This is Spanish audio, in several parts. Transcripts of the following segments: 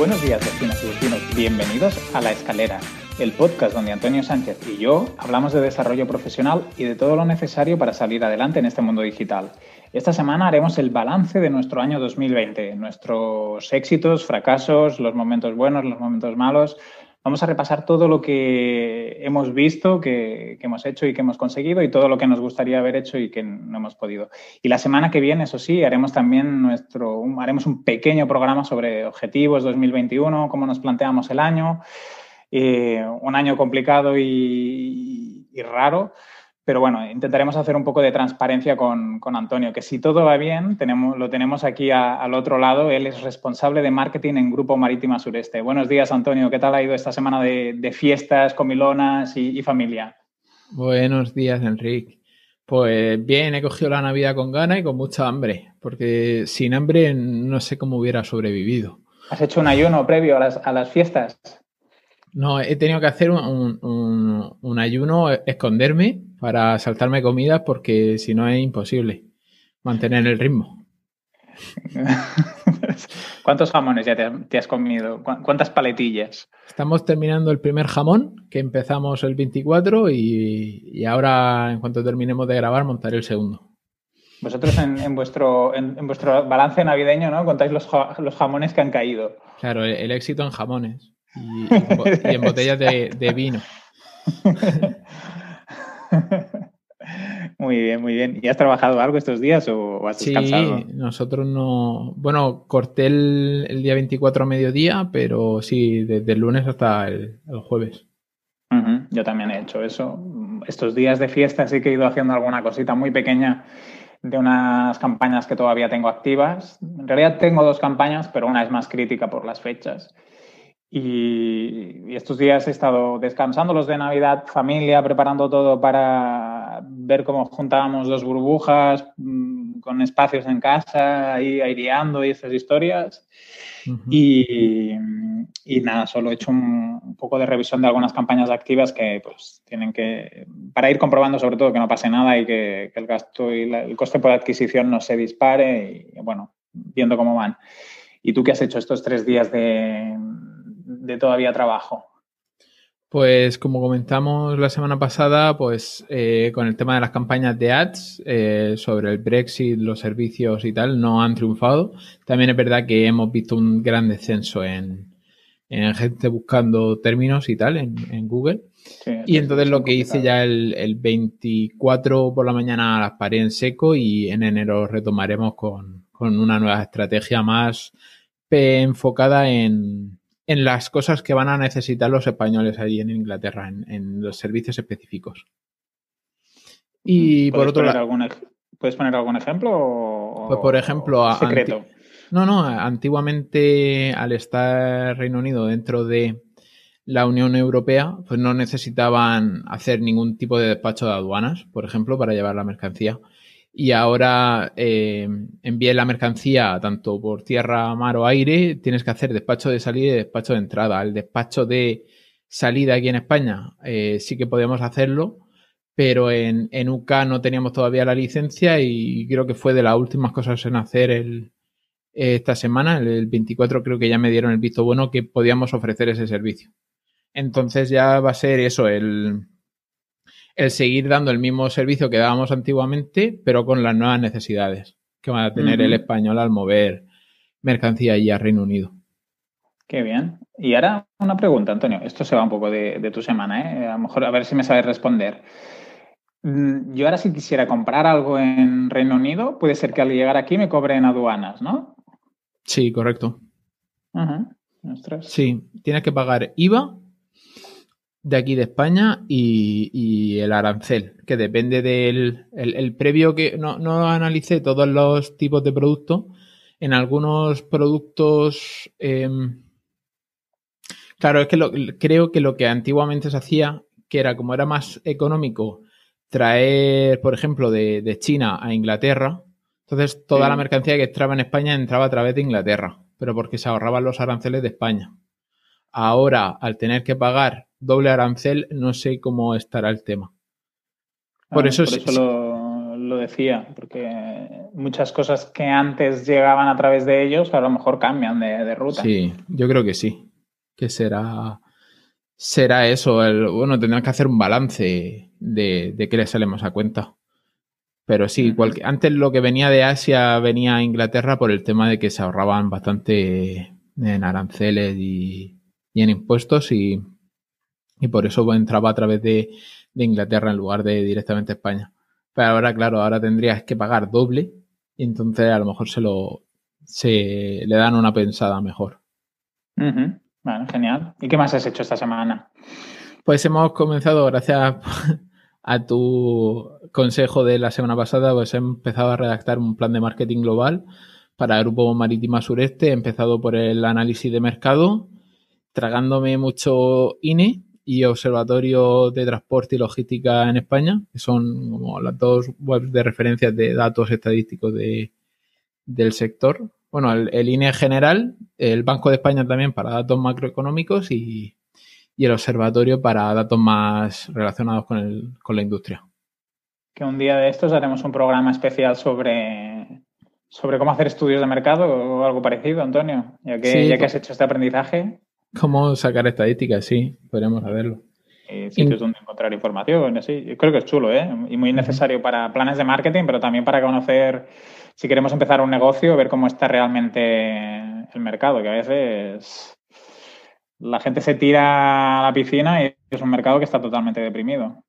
Buenos días, vecinos y vecinos. Bienvenidos a La Escalera, el podcast donde Antonio Sánchez y yo hablamos de desarrollo profesional y de todo lo necesario para salir adelante en este mundo digital. Esta semana haremos el balance de nuestro año 2020, nuestros éxitos, fracasos, los momentos buenos, los momentos malos, Vamos a repasar todo lo que hemos visto, que, hemos hecho y que hemos conseguido y todo lo que nos gustaría haber hecho y que no hemos podido. Y la semana que viene, eso sí, haremos también nuestro, haremos un pequeño programa sobre objetivos 2021, cómo nos planteamos el año, eh, un año complicado y raro, pero bueno, intentaremos hacer un poco de transparencia con, Antonio, que si todo va bien, tenemos, lo tenemos aquí al otro lado. Él es responsable de marketing en Grupo Marítima Sureste. Buenos días, Antonio. ¿Qué tal ha ido esta semana de, fiestas, comilonas y, familia? Buenos días, Enrique. Pues bien, he cogido la Navidad con ganas y con mucha hambre, porque sin hambre no sé cómo hubiera sobrevivido. ¿Has hecho un ayuno previo a las, a las fiestas? No, he tenido que hacer un, ayuno, esconderme para saltarme comidas porque si no es imposible mantener el ritmo. ¿Cuántos jamones ya te, has comido? ¿Cuántas paletillas? Estamos terminando el primer jamón, que empezamos el 24 y, ahora, en cuanto terminemos de grabar, montaré el segundo. Vosotros en, vuestro, en, vuestro balance navideño, ¿no? Contáis los, jamones que han caído. Claro, el éxito en jamones y, en botellas de, vino. Muy bien, muy bien. ¿Y has trabajado algo estos días o has descansado? Sí, nosotros no. Bueno, corté el, día 24 a mediodía, pero sí, desde el lunes hasta el, jueves. Yo también he hecho eso. Estos días de fiesta sí que he ido haciendo alguna cosita muy pequeña de unas campañas que todavía tengo activas. En realidad tengo dos campañas, pero una es más crítica por las fechas. Y, estos días he estado descansando los de Navidad, familia, preparando todo para ver cómo juntábamos dos burbujas mm, con espacios en casa, ahí aireando y esas historias. y, nada, solo he hecho un, poco de revisión de algunas campañas activas que pues tienen que, para ir comprobando sobre todo que no pase nada y que, el gasto y el coste por adquisición no se dispare y bueno, viendo cómo van. ¿Y tú qué has hecho estos tres días de, de todavía trabajo? Pues como comentamos la semana pasada, pues eh, con el tema de las campañas de ads eh, sobre el Brexit, los servicios y tal, no han triunfado. También es verdad que hemos visto un gran descenso en, gente buscando términos y tal en, Google. y entonces lo que hice ya el, el, 24 por la mañana las paré en seco y en enero retomaremos con, con una nueva estrategia más enfocada en, en las cosas que van a necesitar los españoles allí en Inglaterra, en, los servicios específicos. Y por otro lado. ¿Puedes poner algún ejemplo? pues por ejemplo. Secreto. No, no, antiguamente al estar Reino Unido dentro de la Unión Europea, pues no necesitaban hacer ningún tipo de despacho de aduanas, por ejemplo, para llevar la mercancía y ahora eh, envíe la mercancía tanto por tierra, mar o aire, tienes que hacer despacho de salida y despacho de entrada. El despacho de salida aquí en España eh, sí que podemos hacerlo, pero en, en, UK no teníamos todavía la licencia y creo que fue de las últimas cosas en hacer el, esta semana, el 24 creo que ya me dieron el visto bueno que podíamos ofrecer ese servicio. Entonces ya va a ser eso, el, el seguir dando el mismo servicio que dábamos antiguamente, pero con las nuevas necesidades que va a tener el español al mover mercancía allí a Reino Unido. Qué bien. Y ahora una pregunta, Antonio. Esto se va un poco de, tu semana, ¿eh? A lo mejor a ver si me sabes responder. Mm, yo ahora si quisiera comprar algo en Reino Unido, puede ser que al llegar aquí me cobren aduanas, ¿no? Sí, correcto. Sí, tienes que pagar IVA de aquí de España y, el arancel, que depende del el, previo que no, no analicé todos los tipos de productos. En algunos productos, em, claro, es que creo que lo que antiguamente se hacía, que era como era más económico traer, por ejemplo, de, de China a Inglaterra, Entonces, toda la mercancía que entraba en España entraba a través de Inglaterra, pero porque se ahorraban los aranceles de España. Ahora, al tener que pagar doble arancel, no sé cómo estará el tema. Por eso, lo, decía, porque muchas cosas que antes llegaban a través de ellos, a lo mejor cambian de, ruta. Sí, yo creo que sí, que será, será eso. El, bueno, tendrán que hacer un balance de, de qué le sale más a cuenta. Pero sí, antes lo que venía de Asia venía a Inglaterra por el tema de que se ahorraban bastante en aranceles y, en impuestos y, por eso entraba a través de, Inglaterra en lugar de directamente España. Pero ahora, claro, ahora tendrías que pagar doble y entonces a lo mejor se lo se le dan una pensada mejor. Bueno, genial. ¿Y qué más has hecho esta semana? Pues hemos comenzado, gracias a tu consejo de la semana pasada, pues he empezado a redactar un plan de marketing global para el Grupo Marítima Sureste. He empezado por el análisis de mercado, tragándome mucho INE y Observatorio de Transporte y Logística en España, que son como las dos webs de referencia de datos estadísticos de, del sector. Bueno, el, el INE general, el Banco de España también para datos macroeconómicos y, y el observatorio para datos más relacionados con, el, con la industria. Que un día de estos haremos un programa especial sobre, sobre cómo hacer estudios de mercado o algo parecido, Antonio, ya que, ya que has hecho este aprendizaje. Cómo sacar estadísticas, sí, podríamos saberlo. Y sitios donde encontrar información, sí. Yo creo que es chulo, ¿eh? Y muy necesario para planes de marketing, pero también para conocer, si queremos empezar un negocio, ver cómo está realmente el mercado, que a veces la gente se tira a la piscina y es un mercado que está totalmente deprimido.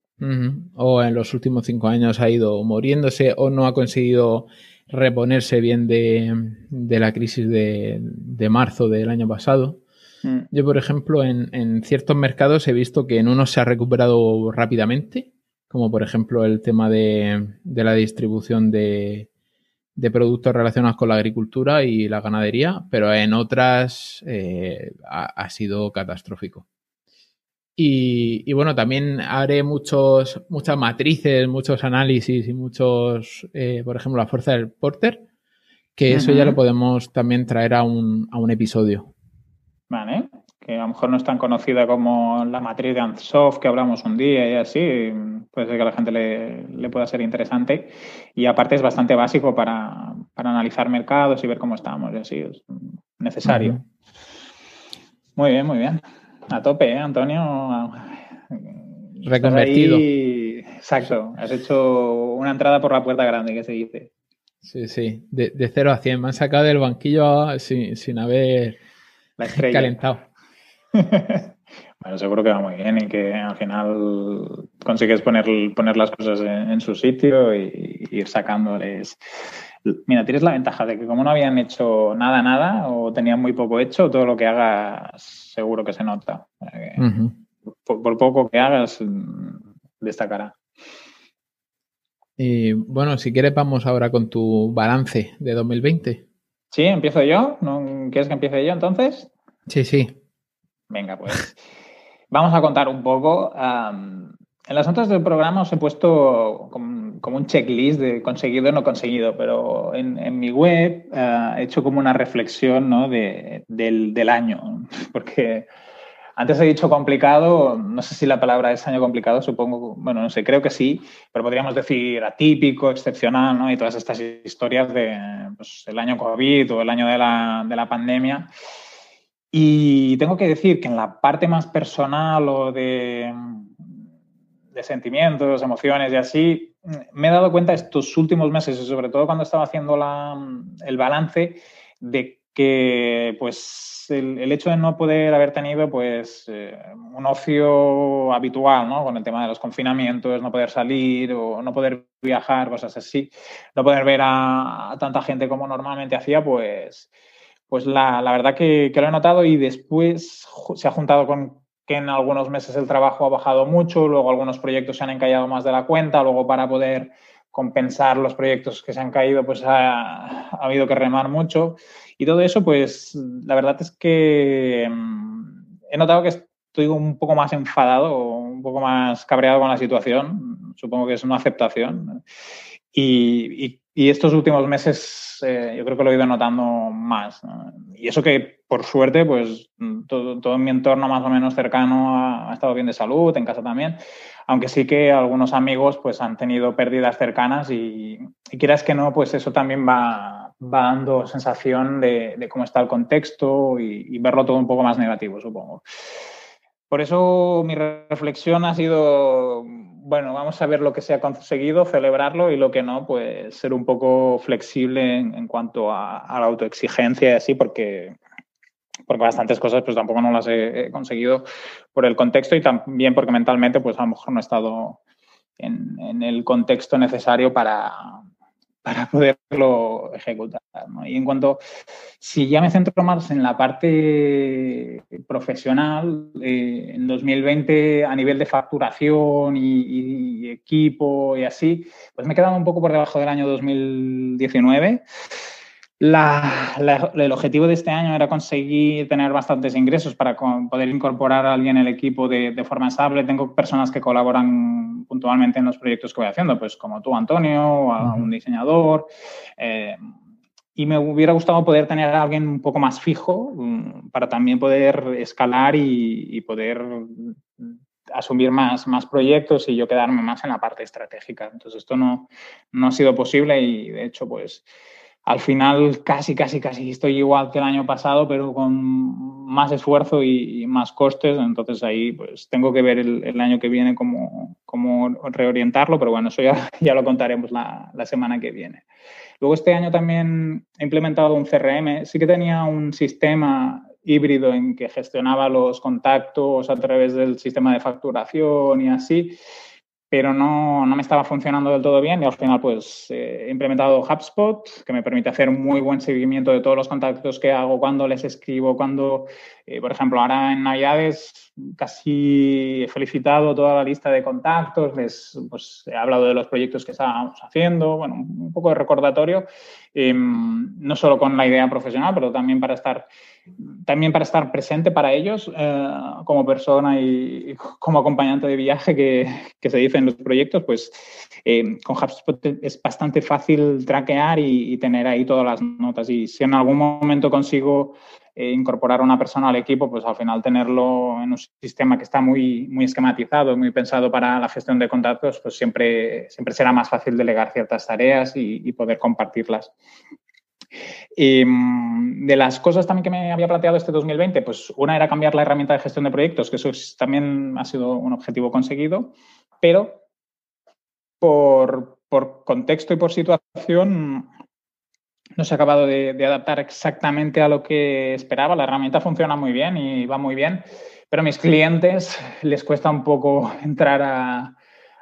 O en los últimos cinco años ha ido muriéndose o no ha conseguido reponerse bien de, la crisis de, marzo del año pasado. Mm. Yo, por ejemplo, en, ciertos mercados he visto que en unos se ha recuperado rápidamente, como por ejemplo el tema de la distribución de, de productos relacionados con la agricultura y la ganadería, pero en otras eh, ha, sido catastrófico. Y, bueno, también haré muchos, muchas matrices, muchos análisis y muchos, eh, por ejemplo, la fuerza del Porter, que eso ya lo podemos también traer a un, a un episodio. Vale que a lo mejor no es tan conocida como la matriz de Ansoft que hablamos un día y así, puede ser que a la gente le, pueda ser interesante. Y aparte es bastante básico para, analizar mercados y ver cómo estamos y así, es necesario. Muy bien, muy bien. A tope, ¿eh, Antonio? Reconvertido. Exacto, has hecho una entrada por la puerta grande, que se dice. Sí, sí, de, de 0 a 100. Me han sacado del banquillo sin, sin haber calentado. bueno, seguro que va muy bien y que al final consigues poner, poner las cosas en, su sitio y, ir sacándoles. Mira, tienes la ventaja de que como no habían hecho nada, nada, o tenían muy poco hecho, todo lo que hagas seguro que se nota. por, poco que hagas, destacará. Y bueno, si quieres, vamos ahora con tu balance de 2020. Sí, empiezo yo. ¿No? ¿Quieres que empiece yo entonces? Sí, sí. Venga, pues vamos a contar un poco. en las notas del programa os he puesto como, un checklist de conseguido o no conseguido, pero en, mi web eh, he hecho como una reflexión ¿no? del, año, porque antes he dicho complicado, no sé si la palabra es año complicado, supongo, bueno, no sé, creo que sí, pero podríamos decir atípico, excepcional, ¿no? Y todas estas historias de pues, año COVID o el año de la, de la pandemia. Y tengo que decir que en la parte más personal o de, de sentimientos, emociones y así, me he dado cuenta estos últimos meses y sobre todo cuando estaba haciendo la, el balance de que pues el, hecho de no poder haber tenido pues eh, un ocio habitual, ¿no? Con el tema de los confinamientos, no poder salir o no poder viajar, cosas así, no poder ver a tanta gente como normalmente hacía, pues pues la, verdad que, lo he notado y después se ha juntado con que en algunos meses el trabajo ha bajado mucho, luego algunos proyectos se han encallado más de la cuenta, luego para poder compensar los proyectos que se han caído, pues ha, habido que remar mucho. Y todo eso, pues la verdad es que mm, he notado que estoy un poco más enfadado, un poco más cabreado con la situación. Supongo que es una aceptación. Y, y estos últimos meses eh, yo creo que lo he ido notando más. Y eso que, por suerte, pues todo, todo, mi entorno más o menos cercano ha, estado bien de salud, en casa también. Aunque sí que algunos amigos pues han tenido pérdidas cercanas y, y quieras que no, pues eso también va, va dando sensación de, de, cómo está el contexto y, y verlo todo un poco más negativo, supongo. Por eso mi reflexión ha sido bueno, vamos a ver lo que se ha conseguido, celebrarlo y lo que no, pues ser un poco flexible en, cuanto a, la autoexigencia y así, porque, porque bastantes cosas pues tampoco no las he, conseguido por el contexto y también porque mentalmente pues a lo mejor no he estado en el contexto necesario para, para poderlo ejecutar. Y en cuanto, si ya me centro más en la parte profesional, eh, en 2020 a nivel de facturación y, equipo y así, pues me he quedado un poco por debajo del año 2019. La, la, el objetivo de este año era conseguir tener bastantes ingresos para poder incorporar a alguien en el equipo de, forma estable. Tengo personas que colaboran puntualmente en los proyectos que voy haciendo, pues como tú, Antonio, o un diseñador. Eh, y me hubiera gustado poder tener a alguien un poco más fijo um, para también poder escalar y, y poder asumir más, más proyectos y yo quedarme más en la parte estratégica. Entonces, esto no, no ha sido posible y, de hecho, pues al final casi, casi, casi estoy igual que el año pasado, pero con más esfuerzo y, más costes. Entonces ahí pues tengo que ver el, el año que viene cómo, cómo, reorientarlo, pero bueno, eso ya, ya lo contaremos la, la, semana que viene. Luego este año también he implementado un CRM. Sí que tenía un sistema híbrido en que gestionaba los contactos a través del sistema de facturación y así pero no, no, me estaba funcionando del todo bien y al final pues eh, he implementado HubSpot, que me permite hacer un muy buen seguimiento de todos los contactos que hago, cuando les escribo, cuando, eh, por ejemplo, ahora en Navidades casi he felicitado toda la lista de contactos, les pues, he hablado de los proyectos que estábamos haciendo, bueno, un poco de recordatorio, eh, no solo con la idea profesional, pero también para estar también para estar presente para ellos eh, como persona y, como acompañante de viaje que, que, se dice en los proyectos, pues eh, con HubSpot es bastante fácil traquear y, tener ahí todas las notas. Y si en algún momento consigo eh, incorporar a una persona al equipo, pues al final tenerlo en un sistema que está muy, muy esquematizado, muy pensado para la gestión de contactos, pues siempre, siempre será más fácil delegar ciertas tareas y, poder compartirlas. Y mm, de las cosas también que me había planteado este 2020, pues una era cambiar la herramienta de gestión de proyectos, que eso es, también ha sido un objetivo conseguido, pero por, por contexto y por situación no se ha acabado de, de, adaptar exactamente a lo que esperaba. La herramienta funciona muy bien y va muy bien, pero a mis clientes les cuesta un poco entrar a,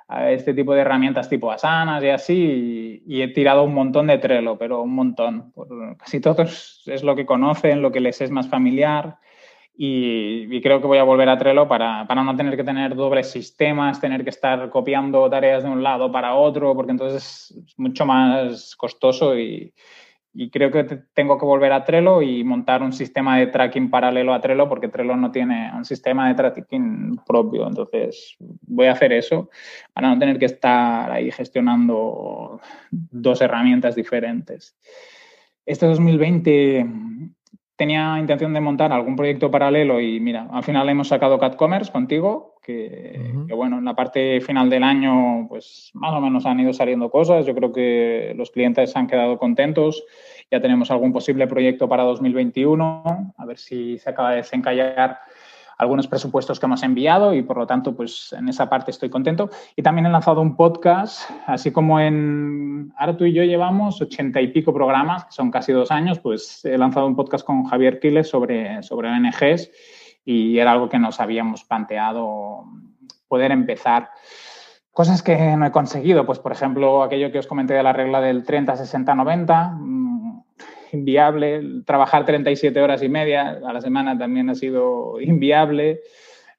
a este tipo de herramientas tipo Asanas y así, y, y, he tirado un montón de Trello, pero un montón. Por casi todos es lo que conocen, lo que les es más familiar, y, y creo que voy a volver a Trello para, para, no tener que tener dobles sistemas, tener que estar copiando tareas de un lado para otro, porque entonces es mucho más costoso y, y creo que tengo que volver a Trello y montar un sistema de tracking paralelo a Trello porque Trello no tiene un sistema de tracking propio. Entonces voy a hacer eso para no tener que estar ahí gestionando dos herramientas diferentes. Este 2020 tenía intención de montar algún proyecto paralelo y mira, al final hemos sacado CatCommerce contigo, que, uh -huh. que, bueno, en la parte final del año pues más o menos han ido saliendo cosas, yo creo que los clientes han quedado contentos, ya tenemos algún posible proyecto para 2021, a ver si se acaba de desencallar algunos presupuestos que hemos enviado y por lo tanto, pues en esa parte estoy contento. Y también he lanzado un podcast, así como en, ahora tú y yo llevamos ochenta y pico programas, que son casi dos años, pues he lanzado un podcast con Javier Quiles sobre, sobre ONGs y era algo que nos habíamos planteado poder empezar. Cosas que no he conseguido, pues por ejemplo, aquello que os comenté de la regla del 30, 60, 90, inviable. Trabajar 37 horas y media a la semana también ha sido inviable.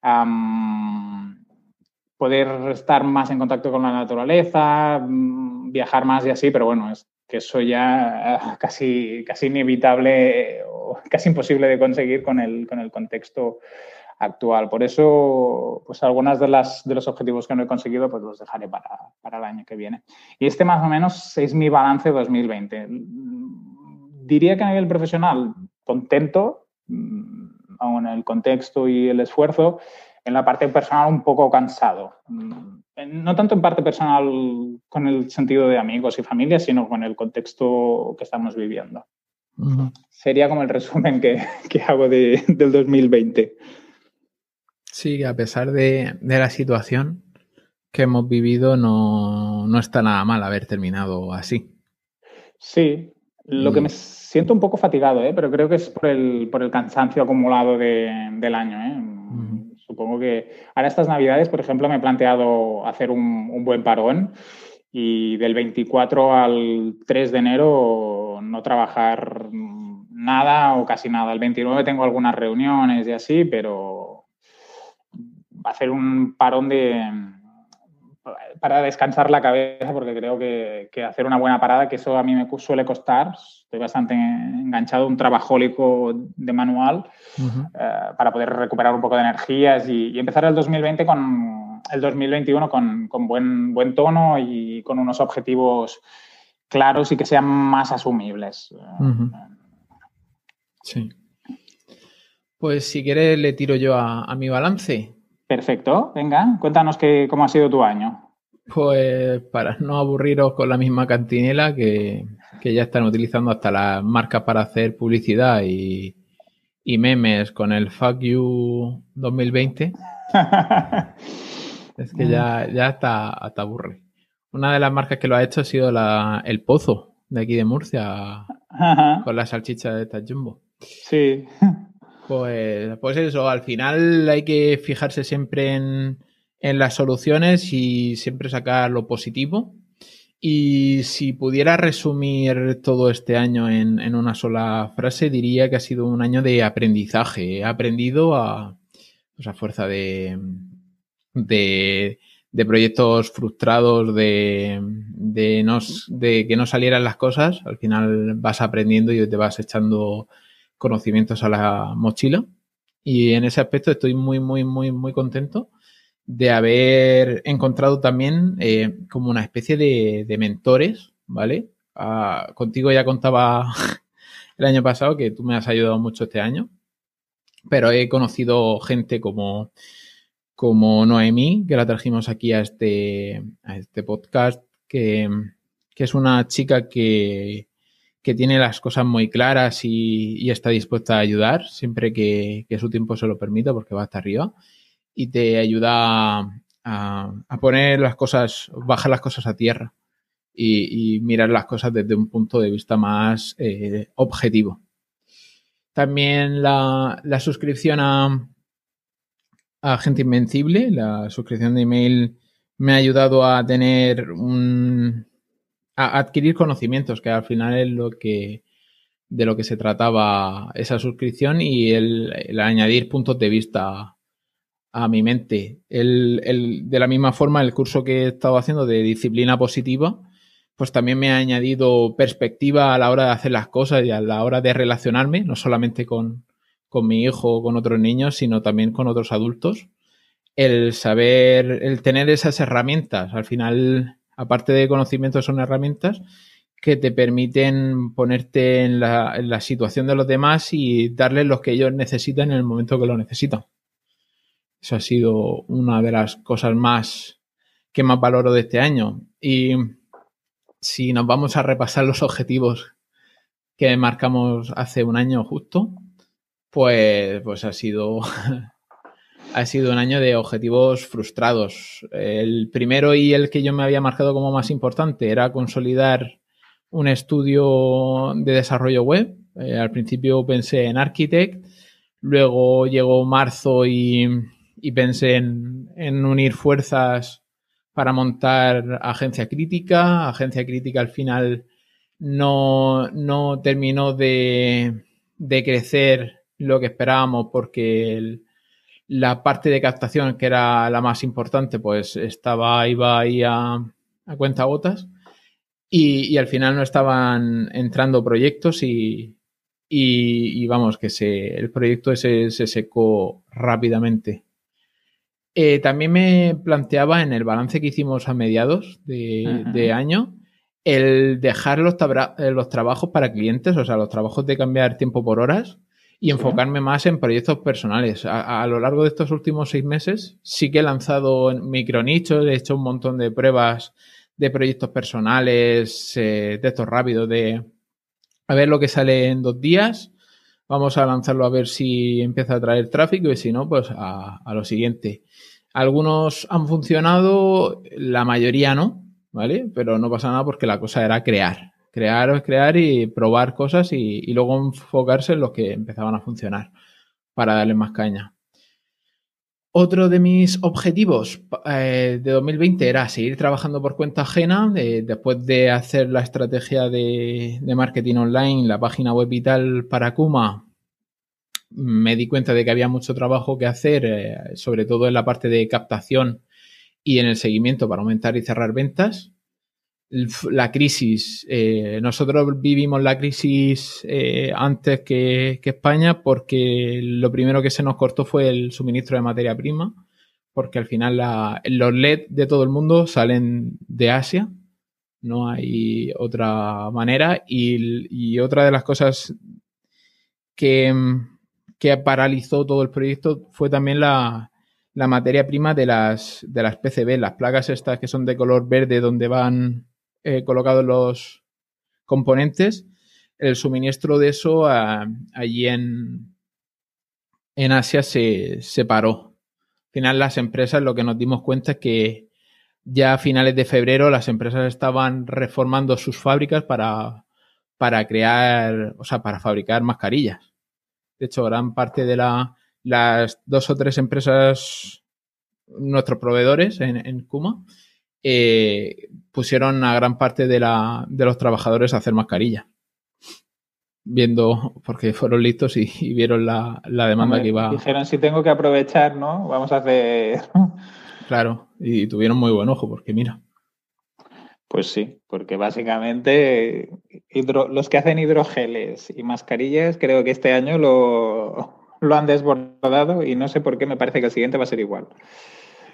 Um, poder estar más en contacto con la naturaleza, um, viajar más y así, pero bueno, es que eso ya casi, casi inevitable o casi imposible de conseguir con el, con el contexto actual. Por eso, pues algunas de, las, de los objetivos que no he conseguido, pues los dejaré para, para el año que viene. Y este más o menos es mi balance 2020. Diría que a nivel profesional, contento, mm, aún el contexto y el esfuerzo, en la parte personal un poco cansado. Mm, no tanto en parte personal con el sentido de amigos y familia, sino con el contexto que estamos viviendo. Sería como el resumen que, hago de, del 2020. Sí, a pesar de, la situación que hemos vivido, no, no, está nada mal haber terminado así. Sí, lo que me siento un poco fatigado, ¿eh? pero creo que es por el, por el cansancio acumulado del año. ¿eh? Supongo que ahora estas navidades, por ejemplo, me he planteado hacer un, un, buen parón y del 24 al 3 de enero no trabajar nada o casi nada. El 29 tengo algunas reuniones y así, pero hacer un parón de para descansar la cabeza, porque creo que, hacer una buena parada, que eso a mí me suele costar, estoy bastante enganchado, un trabajólico de manual, eh, para poder recuperar un poco de energías y, empezar el 2020 con el 2021 con, con, buen, buen tono y con unos objetivos claros y que sean más asumibles. Sí. Pues si quieres le tiro yo a mi balance. Perfecto, venga, cuéntanos que, cómo ha sido tu año. Pues para no aburriros con la misma cantinela que, ya están utilizando hasta las marcas para hacer publicidad y, memes con el Fuck You 2020. es que ya, ya hasta, hasta aburre. Una de las marcas que lo ha hecho ha sido la, el Pozo de aquí de Murcia con la salchicha de esta Jumbo. Sí. Pues, pues eso, al final hay que fijarse siempre en, las soluciones y siempre sacar lo positivo. Y si pudiera resumir todo este año en, una sola frase, diría que ha sido un año de aprendizaje. He aprendido a, pues a fuerza de, de, proyectos frustrados, de, de, no, de que no salieran las cosas. Al final vas aprendiendo y te vas echando conocimientos a la mochila. Y en ese aspecto estoy muy, muy, muy, muy contento de haber encontrado también eh, como una especie de, mentores, ¿vale? Ah, contigo ya contaba el año pasado que tú me has ayudado mucho este año, pero he conocido gente como, como Noemí, que la trajimos aquí a este, a este podcast, que, que es una chica que, que tiene las cosas muy claras y, está dispuesta a ayudar siempre que, su tiempo se lo permita porque va hasta arriba y te ayuda a, poner las cosas, bajar las cosas a tierra y, mirar las cosas desde un punto de vista más eh, objetivo. También la, suscripción a, a Gente Invencible, la suscripción de email me ha ayudado a tener un, adquirir conocimientos, que al final es lo que de lo que se trataba esa suscripción y el, añadir puntos de vista a, mi mente. El, de la misma forma, el curso que he estado haciendo de disciplina positiva, pues también me ha añadido perspectiva a la hora de hacer las cosas y a la hora de relacionarme, no solamente con, con mi hijo o con otros niños, sino también con otros adultos. El saber, el tener esas herramientas, al final aparte de conocimientos, son herramientas que te permiten ponerte en la, situación de los demás y darles lo que ellos necesitan en el momento que lo necesitan. Eso ha sido una de las cosas más que más valoro de este año. Y si nos vamos a repasar los objetivos que marcamos hace un año justo, pues, pues ha sido ha sido un año de objetivos frustrados. El primero y el que yo me había marcado como más importante era consolidar un estudio de desarrollo web. Eh, al principio pensé en Architect, luego llegó marzo y, pensé en, unir fuerzas para montar agencia crítica. Agencia crítica al final no, no terminó de, de crecer lo que esperábamos porque la parte de captación, que era la más importante, pues estaba, iba ahí a, a cuenta gotas. Y, al final no estaban entrando proyectos y, y, vamos, que se, el proyecto ese se secó rápidamente. Eh, también me planteaba en el balance que hicimos a mediados de, año el dejar los, eh, los, trabajos para clientes, o sea, los trabajos de cambiar tiempo por horas y enfocarme más en proyectos personales. A, lo largo de estos últimos seis meses sí que he lanzado micronichos, he hecho un montón de pruebas de proyectos personales, eh, de estos rápidos, de a ver lo que sale en dos días. Vamos a lanzarlo a ver si empieza a traer tráfico y si no, pues a, lo siguiente. Algunos han funcionado, la mayoría no, ¿vale? Pero no pasa nada porque la cosa era crear. Crear, crear y probar cosas y, y luego enfocarse en los que empezaban a funcionar para darle más caña. Otro de mis objetivos eh, de 2020 era seguir trabajando por cuenta ajena. después de hacer la estrategia de, marketing online, la página web y tal para Kuma, me di cuenta de que había mucho trabajo que hacer, eh, sobre todo en la parte de captación y en el seguimiento para aumentar y cerrar ventas la crisis. Eh, nosotros vivimos la crisis eh, antes que, España porque lo primero que se nos cortó fue el suministro de materia prima, porque al final los LED de todo el mundo salen de Asia, no hay otra manera. Y, otra de las cosas que, que, paralizó todo el proyecto fue también la, la materia prima de las, de las PCB, las placas estas que son de color verde donde van eh, colocados los componentes, el suministro de eso allí en, en Asia se, paró. Al final las empresas lo que nos dimos cuenta es que ya a finales de febrero las empresas estaban reformando sus fábricas para, para crear, o sea, para fabricar mascarillas. De hecho, gran parte de la, las dos o tres empresas, nuestros proveedores en, en Kuma, eh, pusieron a gran parte de, la, de los trabajadores a hacer mascarilla. Viendo, porque fueron listos y, vieron la, demanda que iba. Dijeron, si tengo que aprovechar, ¿no? Vamos a hacer. claro, y tuvieron muy buen ojo, porque mira. Pues sí, porque básicamente los que hacen hidrogeles y mascarillas creo que este año lo, lo han desbordado y no sé por qué me parece que el siguiente va a ser igual.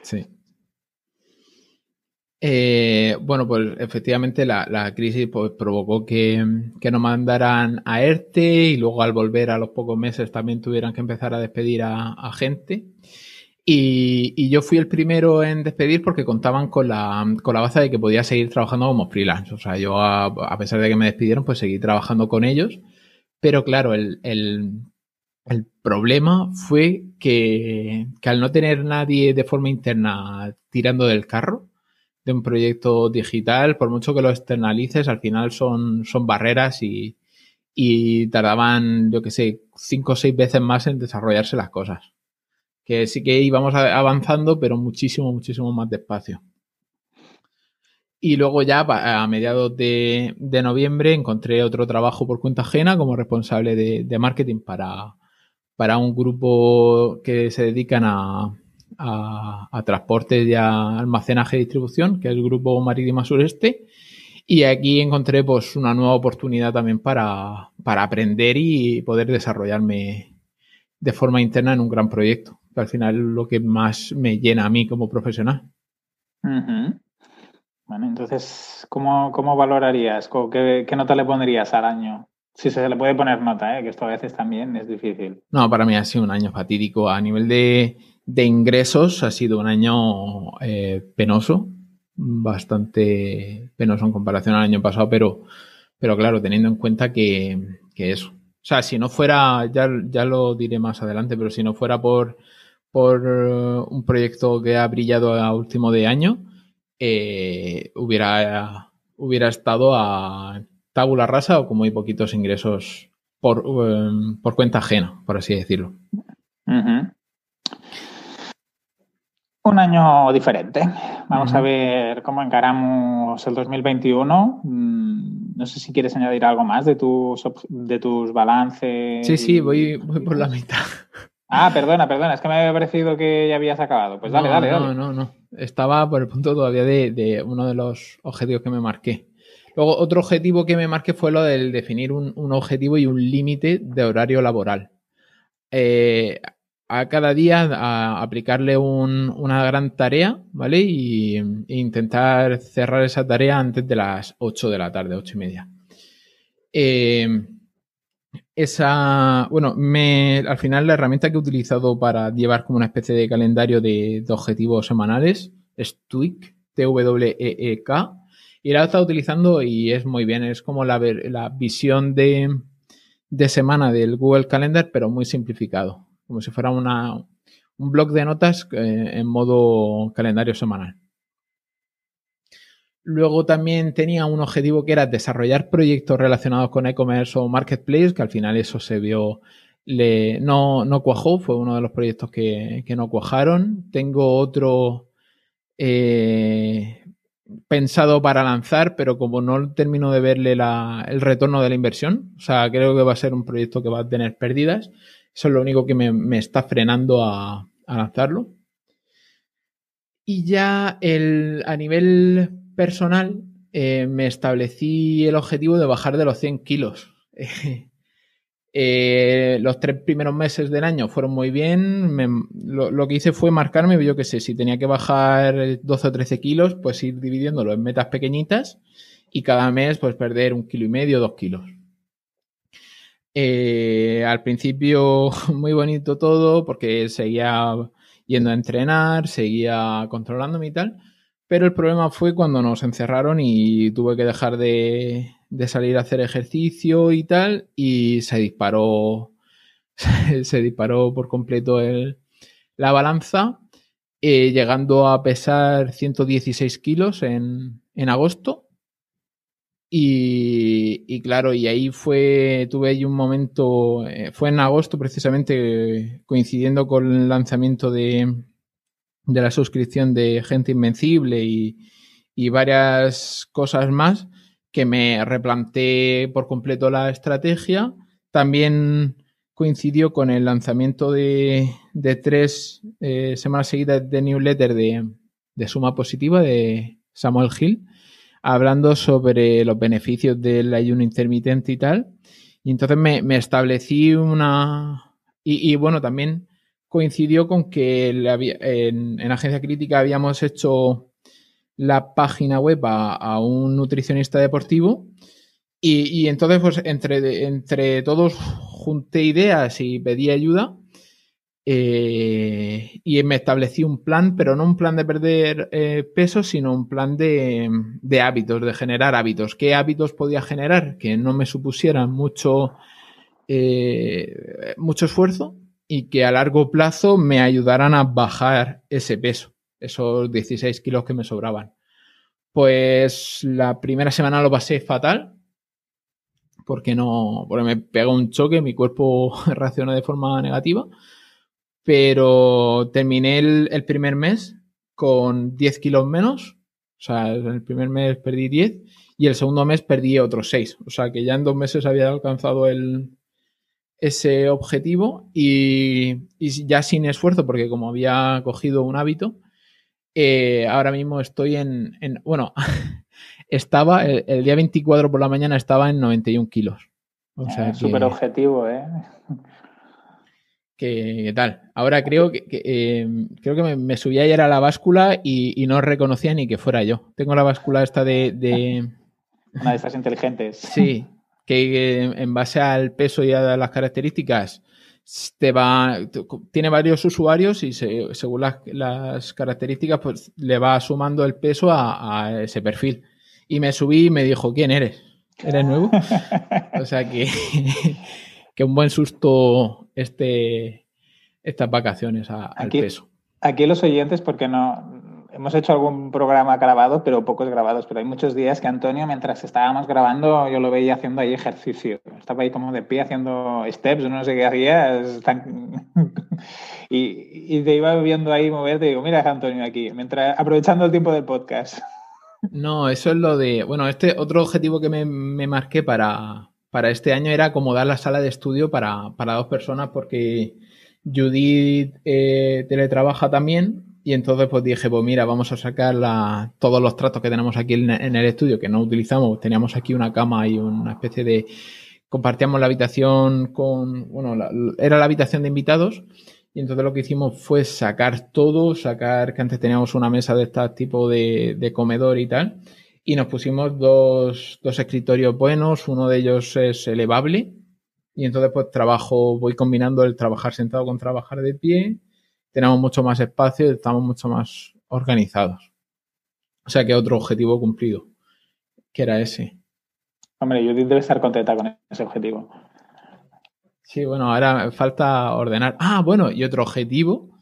Sí. Eh, bueno, pues efectivamente la, crisis pues, provocó que, nos mandaran a ERTE y luego al volver a los pocos meses también tuvieran que empezar a despedir a, gente. Y, yo fui el primero en despedir porque contaban con la, con la base de que podía seguir trabajando como freelance. O sea, yo a, pesar de que me despidieron, pues seguí trabajando con ellos. Pero claro, el, problema fue que, que al no tener nadie de forma interna tirando del carro, de un proyecto digital, por mucho que lo externalices, al final son, son barreras y, tardaban, yo que sé, cinco o seis veces más en desarrollarse las cosas. Que sí que íbamos avanzando, pero muchísimo, muchísimo más despacio. Y luego ya a mediados de, noviembre encontré otro trabajo por cuenta ajena como responsable de, marketing para, para un grupo que se dedican a, a, transporte y a almacenaje y distribución, que es el Grupo Marítima Sureste. Y aquí encontré pues una nueva oportunidad también para, aprender y poder desarrollarme de forma interna en un gran proyecto, que al final es lo que más me llena a mí como profesional. Bueno, entonces, ¿cómo, valorarías? ¿Qué, ¿Qué, nota le pondrías al año? Si se le puede poner nota, ¿eh? que esto a veces también es difícil. No, para mí ha sido un año fatídico a nivel de, de ingresos ha sido un año eh, penoso, bastante penoso en comparación al año pasado, pero, pero claro, teniendo en cuenta que, que eso. O sea, si no fuera, ya, ya lo diré más adelante, pero si no fuera por, por eh, un proyecto que ha brillado a último de año, eh, hubiera, hubiera estado a tabula rasa o como hay poquitos ingresos por, por cuenta ajena, por así decirlo. Un año diferente. Vamos a ver cómo encaramos el 2021. Mm, no sé si quieres añadir algo más de tus, de tus balances. Sí, sí, voy, por la mitad. Ah, perdona, perdona, es que me había parecido que ya habías acabado. Pues dale, dale, dale. No, no, no. Estaba por el punto todavía de, uno de los objetivos que me marqué. Luego, otro objetivo que me marqué fue lo del definir un, objetivo y un límite de horario laboral. Eh, a cada día a aplicarle una gran tarea, ¿vale? Y, e intentar cerrar esa tarea antes de las 8 de la tarde, 8 y media. Eh, esa, bueno, al final la herramienta que he utilizado para llevar como una especie de calendario de, objetivos semanales es Tweak, T-W-E-E-K, y la he estado utilizando y es muy bien, es como la, la visión de, de semana del Google Calendar, pero muy simplificado, como si fuera una, un blog de notas eh, en modo calendario semanal. Luego también tenía un objetivo que era desarrollar proyectos relacionados con e-commerce o marketplace, que al final eso se vio, le, no, no cuajó, fue uno de los proyectos que, no cuajaron. Tengo otro eh, pensado para lanzar, pero como no termino de verle el retorno de la inversión, o sea, creo que va a ser un proyecto que va a tener pérdidas. Eso es lo único que me, está frenando a, lanzarlo. Y ya el, a nivel personal, eh, me establecí el objetivo de bajar de los 100 kilos. Eh, los tres primeros meses del año fueron muy bien. lo, que hice fue marcarme, yo que sé, si tenía que bajar 12 o 13 kilos, pues ir dividiéndolo en metas pequeñitas y cada mes pues perder un kilo y medio, dos kilos. Eh, al principio muy bonito todo porque seguía yendo a entrenar, seguía controlándome y tal. Pero el problema fue cuando nos encerraron y tuve que dejar de, salir a hacer ejercicio y tal, y se disparó, se disparó por completo el, la balanza, eh, llegando a pesar 116 kilos en, agosto. Y, claro, y ahí fue, tuve ahí un momento, eh, fue en agosto precisamente coincidiendo con el lanzamiento de, de la suscripción de Gente Invencible y, varias cosas más que me replanteé por completo la estrategia. También coincidió con el lanzamiento de, tres eh, semanas seguidas de newsletter de, de, Suma Positiva de Samuel Hill, hablando sobre los beneficios del ayuno intermitente y tal. Y entonces me, establecí una... Y, y bueno, también coincidió con que en, Agencia Crítica habíamos hecho la página web a, un nutricionista deportivo y, entonces pues entre, entre todos junté ideas y pedí ayuda eh, y me establecí un plan, pero no un plan de perder eh, peso, sino un plan de, hábitos, de generar hábitos. ¿Qué hábitos podía generar? Que no me supusieran mucho, eh, mucho esfuerzo y que a largo plazo me ayudaran a bajar ese peso, esos 16 kilos que me sobraban. Pues la primera semana lo pasé fatal, porque no, porque me pegó un choque, mi cuerpo reacciona de forma negativa, pero terminé el, primer mes con 10 kilos menos, o sea, en el primer mes perdí 10 y el segundo mes perdí otros 6, o sea que ya en dos meses había alcanzado el, ese objetivo y, ya sin esfuerzo, porque como había cogido un hábito, eh, ahora mismo estoy en, bueno, estaba, el, día 24 por la mañana estaba en 91 kilos. O sea, súper objetivo, ¿eh? ¿Qué, tal? Ahora creo que, em, creo que me, subí ayer a la báscula y, no reconocía ni que fuera yo. Tengo la báscula esta de, de... Una de estas inteligentes. Sí, que en base al peso y a las características te va, tiene varios usuarios y según las, características pues le va sumando el peso a, ese perfil. Y me subí y me dijo, ¿quién eres? ¿Eres nuevo? o sea que, que un buen susto este, estas vacaciones al peso. Aquí los oyentes, porque no, hemos hecho algún programa grabado, pero pocos grabados. Pero hay muchos días que Antonio, mientras estábamos grabando, yo lo veía haciendo ahí ejercicio. Estaba ahí como de pie haciendo steps, no sé qué hacías. y, te iba viendo ahí moverte y digo, mira Antonio aquí, mientras, aprovechando el tiempo del podcast. No, eso es lo de. Bueno, este otro objetivo que me, marqué para, para, este año era acomodar la sala de estudio para, dos personas, porque Judith eh, teletrabaja también Y entonces pues dije, pues mira, vamos a sacar todos los tratos que tenemos aquí en, el estudio que no utilizamos. Teníamos aquí una cama y una especie de... Compartíamos la habitación con... Bueno, era la habitación de invitados. Y entonces lo que hicimos fue sacar todo, sacar que antes teníamos una mesa de este tipo de, de comedor y tal. Y nos pusimos dos, dos escritorios buenos. Uno de ellos es elevable. Y entonces pues trabajo, voy combinando el trabajar sentado con trabajar de pie tenemos mucho más espacio y estamos mucho más organizados. O sea que otro objetivo cumplido, que era ese. Hombre, yo debe estar contenta con ese objetivo. Sí, bueno, ahora falta ordenar. Ah, bueno, y otro objetivo,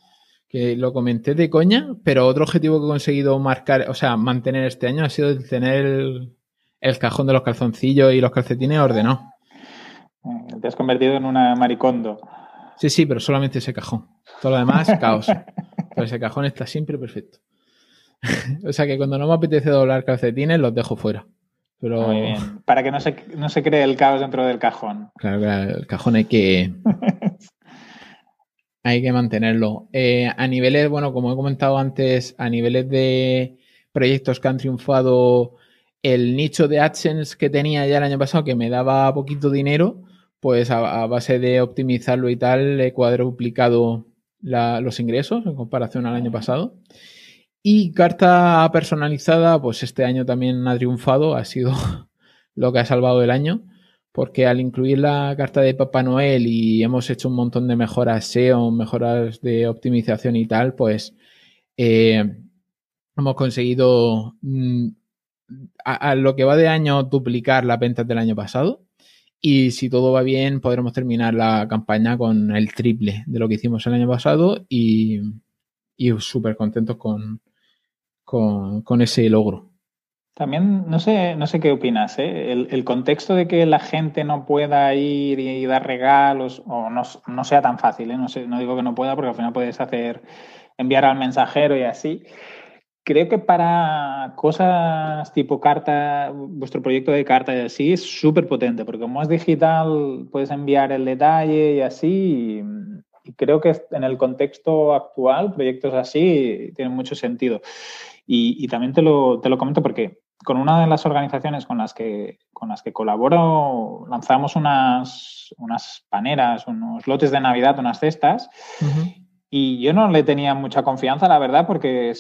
que lo comenté de coña, pero otro objetivo que he conseguido marcar, o sea, mantener este año ha sido el tener el, cajón de los calzoncillos y los calcetines ordenado. Eh, te has convertido en una maricondo. Sí, sí, pero solamente ese cajón. Todo lo demás, caos. Pero ese cajón está siempre perfecto. o sea que cuando no me apetece doblar calcetines, los dejo fuera. Pero... Muy bien. Para que no se, no se cree el caos dentro del cajón. Claro, claro el cajón hay que. hay que mantenerlo. Eh, a niveles, bueno, como he comentado antes, a niveles de proyectos que han triunfado, el nicho de AdSense que tenía ya el año pasado, que me daba poquito dinero, pues a, base de optimizarlo y tal, he cuadruplicado los ingresos en comparación al año pasado. Y carta personalizada, pues este año también ha triunfado, ha sido lo que ha salvado el año, porque al incluir la carta de Papá Noel y hemos hecho un montón de mejoras SEO, mejoras de optimización y tal, pues eh, hemos conseguido mm, a, lo que va de año duplicar las ventas del año pasado y si todo va bien, podremos terminar la campaña con el triple de lo que hicimos el año pasado y, súper contentos con, con, ese logro. También, no sé, no sé qué opinas, ¿eh? el, contexto de que la gente no pueda ir y dar regalos, o no, sea tan fácil, ¿eh? no, sé, no digo que no pueda, porque al final puedes hacer, enviar al mensajero y así, Creo que para cosas tipo carta, vuestro proyecto de carta y así es súper potente, porque como es digital puedes enviar el detalle y así. Y, creo que en el contexto actual, proyectos así tienen mucho sentido. Y, también te lo, te lo comento porque con una de las organizaciones con las que, con las que colaboro lanzamos unas, unas paneras, unos lotes de Navidad, unas cestas. Y yo no le tenía mucha confianza, la verdad, porque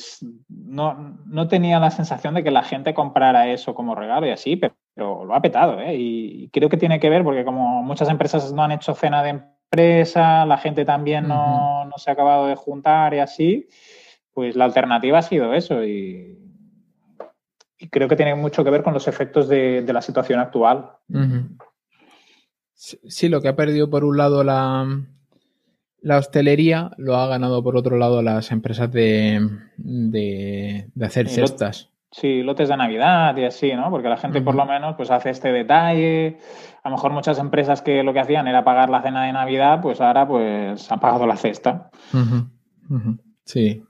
no, no, tenía la sensación de que la gente comprara eso como regalo y así, pero, lo ha petado. ¿eh? Y creo que tiene que ver porque como muchas empresas no han hecho cena de empresa, la gente también no, no se ha acabado de juntar y así, pues la alternativa ha sido eso. Y, creo que tiene mucho que ver con los efectos de, de la situación actual. Sí, lo que ha perdido por un lado la, la hostelería lo ha ganado por otro lado las empresas de, de, hacer cestas. Sí, lotes de Navidad y así, ¿no? Porque la gente por lo menos pues hace este detalle. A lo mejor muchas empresas que lo que hacían era pagar la cena de Navidad, pues ahora pues han pagado la cesta. Sí.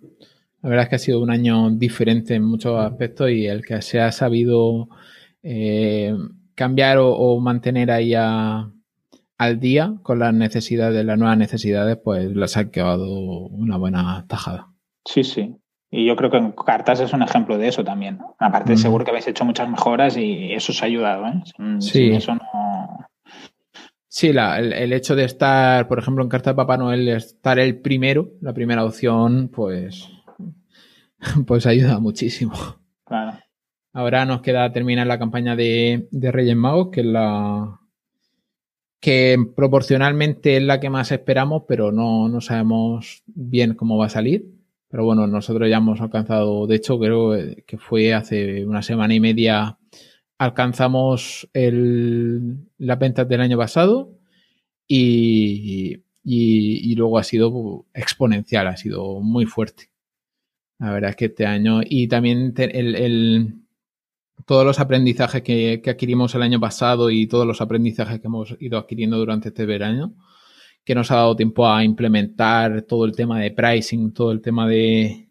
La verdad es que ha sido un año diferente en muchos aspectos y el que se ha sabido eh, cambiar o, mantener ahí a, al día con las necesidades, las nuevas necesidades, pues les ha quedado una buena tajada. Sí, sí. Y yo creo que en cartas es un ejemplo de eso también. Aparte, seguro que habéis hecho muchas mejoras y eso os ha ayudado. ¿eh? sí. eso no... Sí, el, hecho de estar, por ejemplo, en Carta de Papá Noel, estar el primero, la primera opción, pues, pues ayuda muchísimo. Claro. Ahora nos queda terminar la campaña de, de Reyes Magos, que es la, que proporcionalmente es la que más esperamos, pero no, no sabemos bien cómo va a salir. Pero bueno, nosotros ya hemos alcanzado, de hecho creo que fue hace una semana y media, alcanzamos el, las ventas del año pasado y, y, luego ha sido exponencial, ha sido muy fuerte. La verdad es que este año y también el todos los aprendizajes que, adquirimos el año pasado y todos los aprendizajes que hemos ido adquiriendo durante este verano, que nos ha dado tiempo a implementar todo el tema de pricing, todo el tema de,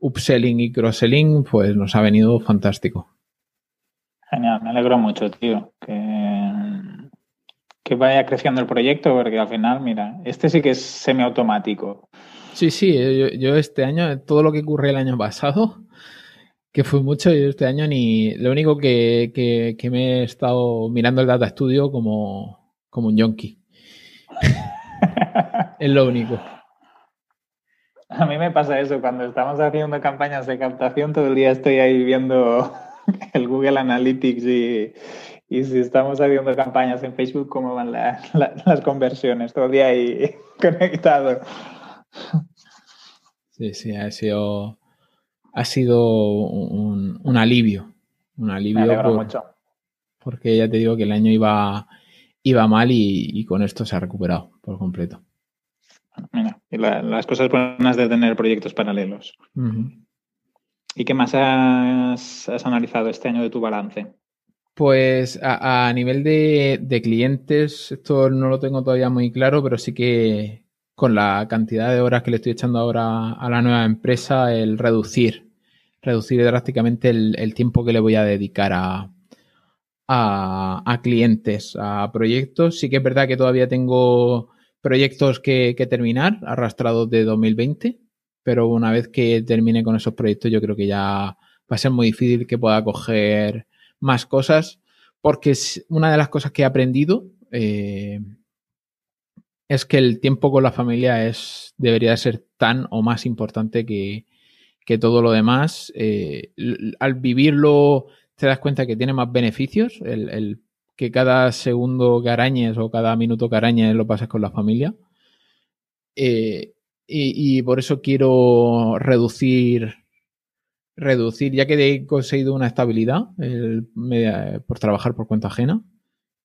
upselling y cross-selling, pues nos ha venido fantástico. Genial, me alegro mucho, tío. Que, que vaya creciendo el proyecto, porque al final, mira, este sí que es semiautomático. Sí, sí, yo, este año, todo lo que ocurrió el año pasado, que fue mucho, yo este año ni. Lo único que, que, me he estado mirando el Data Studio como, como un yonki. es lo único. A mí me pasa eso, cuando estamos haciendo campañas de captación, todo el día estoy ahí viendo el Google Analytics y, y si estamos haciendo campañas en Facebook, cómo van las conversiones, todo el día ahí conectado. Sí, sí, ha sido, ha sido un, alivio. Un alivio. mucho. Porque ya te digo que el año iba, iba mal y, con esto se ha recuperado por completo. Mira, las cosas buenas de tener proyectos paralelos. ¿Y qué más has, analizado este año de tu balance? Pues a, nivel de, clientes, esto no lo tengo todavía muy claro, pero sí que con la cantidad de horas que le estoy echando ahora a la nueva empresa, el reducir, reducir drásticamente el, tiempo que le voy a dedicar a, a, clientes, a proyectos. Sí que es verdad que todavía tengo proyectos que, terminar, arrastrados de 2020, pero una vez que termine con esos proyectos yo creo que ya va a ser muy difícil que pueda coger más cosas, porque es una de las cosas que he aprendido eh, es que el tiempo con la familia es debería ser tan o más importante que, todo lo demás. Eh, al vivirlo te das cuenta que tiene más beneficios, el, que cada segundo que arañes o cada minuto que arañes lo pases con la familia. Eh, y, por eso quiero reducir, reducir, ya que he conseguido una estabilidad por trabajar por cuenta ajena,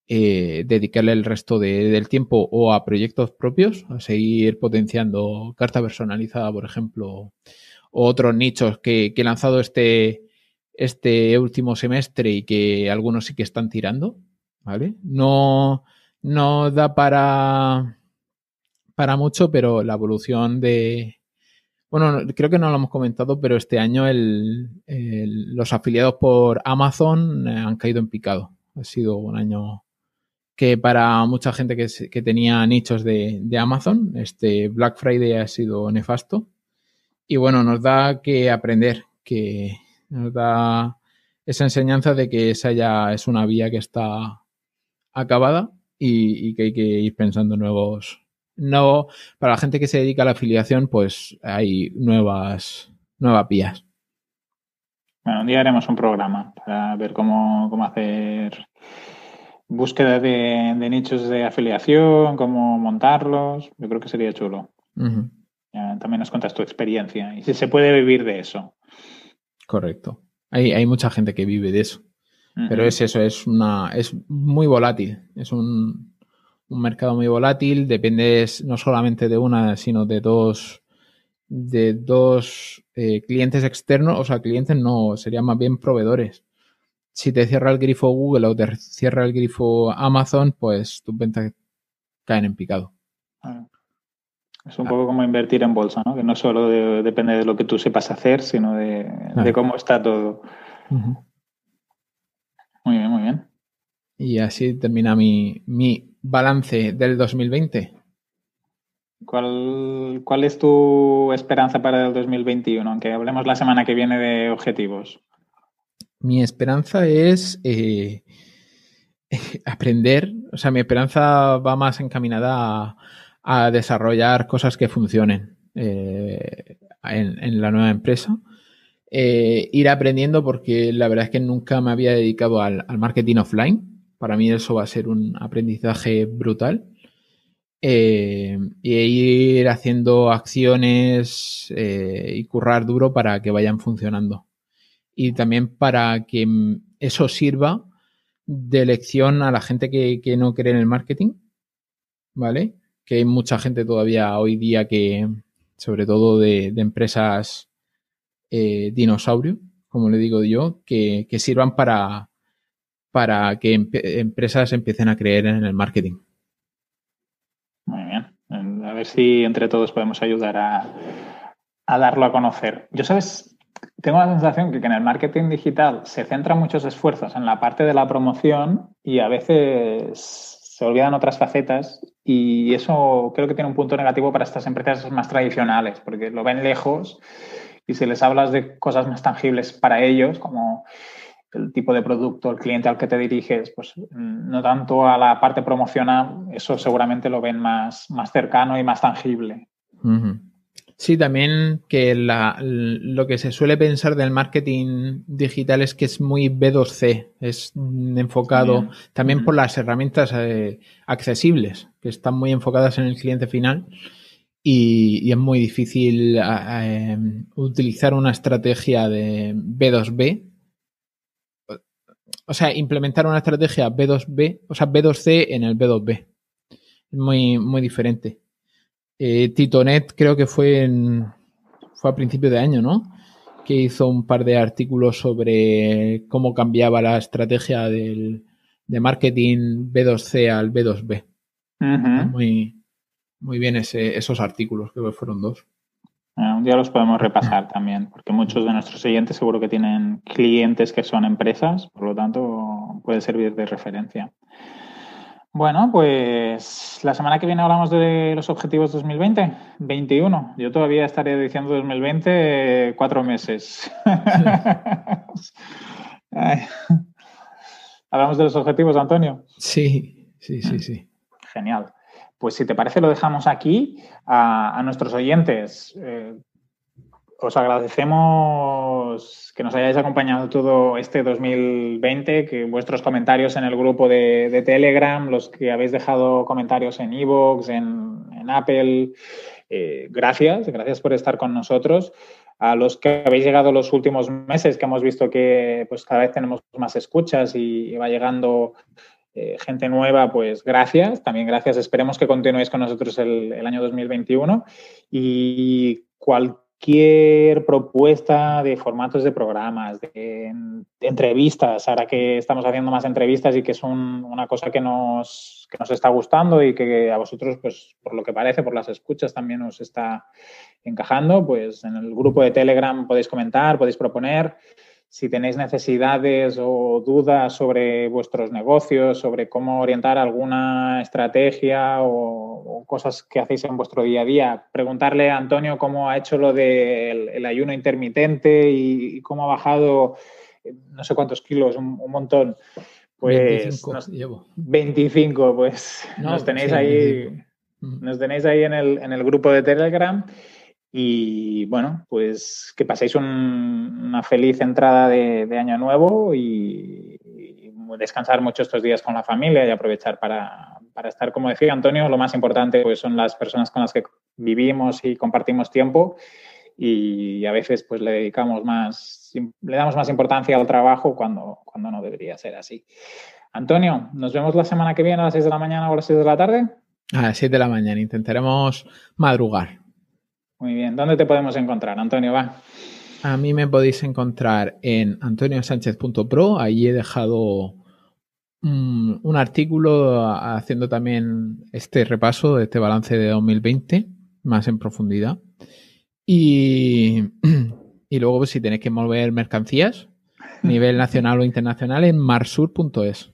eh, dedicarle el resto del tiempo o a proyectos propios, a seguir potenciando carta personalizada, por ejemplo, o otros nichos que, he lanzado este, este último semestre y que algunos sí que están tirando, ¿vale? No, no da para para mucho, pero la evolución de... Bueno, creo que no lo hemos comentado, pero este año el, los afiliados por Amazon eh, han caído en picado. Ha sido un año que para mucha gente que, que tenía nichos de, Amazon, este Black Friday ha sido nefasto. Y bueno, nos da que aprender, que nos da esa enseñanza de que esa ya es una vía que está acabada y, y que hay que ir pensando nuevos, no, para la gente que se dedica a la afiliación, pues hay nuevas, nuevas vías. Bueno, un día haremos un programa para ver cómo, cómo hacer búsqueda de, nichos de afiliación, cómo montarlos. Yo creo que sería chulo. también nos cuentas tu experiencia y si se puede vivir de eso. Correcto. Hay, hay mucha gente que vive de eso. Pero es eso, es una, es muy volátil. Es un, un mercado muy volátil, dependes no solamente de una, sino de dos, de dos eh, clientes externos, o sea, clientes no, serían más bien proveedores. Si te cierra el grifo Google o te cierra el grifo Amazon, pues tus ventas caen en picado. Es un poco como invertir en bolsa, ¿no? Que no solo depende de lo que tú sepas hacer, sino de, cómo está todo. Muy bien, muy bien. Y así termina mi, mi balance del 2020? ¿Cuál, ¿Cuál es tu esperanza para el 2021? Aunque hablemos la semana que viene de objetivos. Mi esperanza es eh, aprender, o sea, mi esperanza va más encaminada a, desarrollar cosas que funcionen eh, en, la nueva empresa. Eh, ir aprendiendo porque la verdad es que nunca me había dedicado al marketing offline para mí eso va a ser un aprendizaje brutal. Y ir haciendo acciones y currar duro para que vayan funcionando. Y también para que eso sirva de lección a la gente que, no cree en el marketing, ¿vale? Que hay mucha gente todavía hoy día que, sobre todo de, empresas eh, dinosaurio, como le digo yo, que sirvan para, para que empresas empiecen a creer en el marketing. Muy bien. A ver si entre todos podemos ayudar a, darlo a conocer. Yo sabes, tengo la sensación que, en el marketing digital se centran muchos esfuerzos en la parte de la promoción y a veces se olvidan otras facetas Y eso creo que tiene un punto negativo para estas empresas más tradicionales, porque lo ven lejos y si les hablas de cosas más tangibles para ellos, como el tipo de producto, el cliente al que te diriges, pues mm, no tanto a la parte promocional, eso seguramente lo ven más, más cercano y más tangible. Sí, también que lo que se suele pensar del marketing digital es que es muy B2C, es enfocado también por las herramientas eh, accesibles, que están muy enfocadas en el cliente final y, es muy difícil em, utilizar una estrategia de B2B. O sea, implementar una estrategia B2B, o sea, B2C en el B2B. Es muy, muy diferente. Eh, Titonet creo que fue en, fue a principio de año, ¿no? Que hizo un par de artículos sobre cómo cambiaba la estrategia del, de marketing B2C al B2B. Muy, muy bien esos artículos, creo que fueron dos. un día los podemos repasar también, porque muchos de nuestros oyentes seguro que tienen clientes que son empresas, por lo tanto puede servir de referencia. Bueno, pues la semana que viene hablamos de los objetivos 2020, 21. Yo todavía estaré diciendo 2020 cuatro meses. ¿Hablamos de los objetivos, Antonio? Sí, sí, sí, sí. Genial. Pues si te parece, lo dejamos aquí a, nuestros oyentes. Eh, os agradecemos que nos hayáis acompañado todo este 2020, que vuestros comentarios en el grupo de, Telegram, los que habéis dejado comentarios en Evox, en, en Apple, eh, gracias, gracias por estar con nosotros. A los que habéis llegado los últimos meses, que hemos visto que pues cada vez tenemos más escuchas y, va llegando eh, gente nueva, pues gracias, también gracias. Esperemos que continuéis con nosotros el, el año 2021 y cualquier cualquier propuesta de formatos de programas, de, entrevistas, ahora que estamos haciendo más entrevistas y que es una cosa que nos, que nos está gustando y que a vosotros, pues por lo que parece, por las escuchas también os está encajando, pues en el grupo de Telegram podéis comentar, podéis proponer si tenéis necesidades o dudas sobre vuestros negocios, sobre cómo orientar alguna estrategia o, cosas que hacéis en vuestro día a día, preguntarle a Antonio cómo ha hecho lo del ayuno intermitente y, cómo ha bajado no sé cuántos kilos, un, montón. Pues 25, 25 pues nos tenéis ahí. Nos tenéis ahí en el, en el grupo de Telegram y bueno, pues que paséis una feliz entrada de, año nuevo y, descansar mucho estos días con la familia y aprovechar para, estar, como decía Antonio, lo más importante pues son las personas con las que vivimos y compartimos tiempo y a veces pues le dedicamos más, le damos más importancia al trabajo cuando, cuando no debería ser así. Antonio, nos vemos la semana que viene a las 6 de la mañana o a las 6 de la tarde. A las 6 de la mañana, intentaremos madrugar. Muy bien. ¿Dónde te podemos encontrar, Antonio? Va. A mí me podéis encontrar en antoniosánchez.pro. Ahí he dejado un, artículo haciendo también este repaso, este balance de 2020, más en profundidad. Y, y luego, pues, si tenéis que mover mercancías, nivel nacional o internacional, en marsur.es.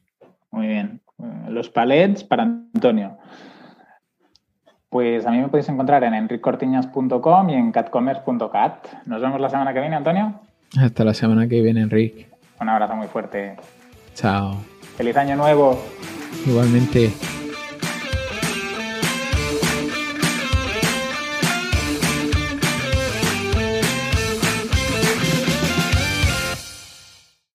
Muy bien. Los palets para Antonio. Pues a mí me podéis encontrar en enriccortiñas.com y en catcommerce.cat. Nos vemos la semana que viene, Antonio. Hasta la semana que viene, Enric. Un abrazo muy fuerte. Chao. Feliz año nuevo. Igualmente.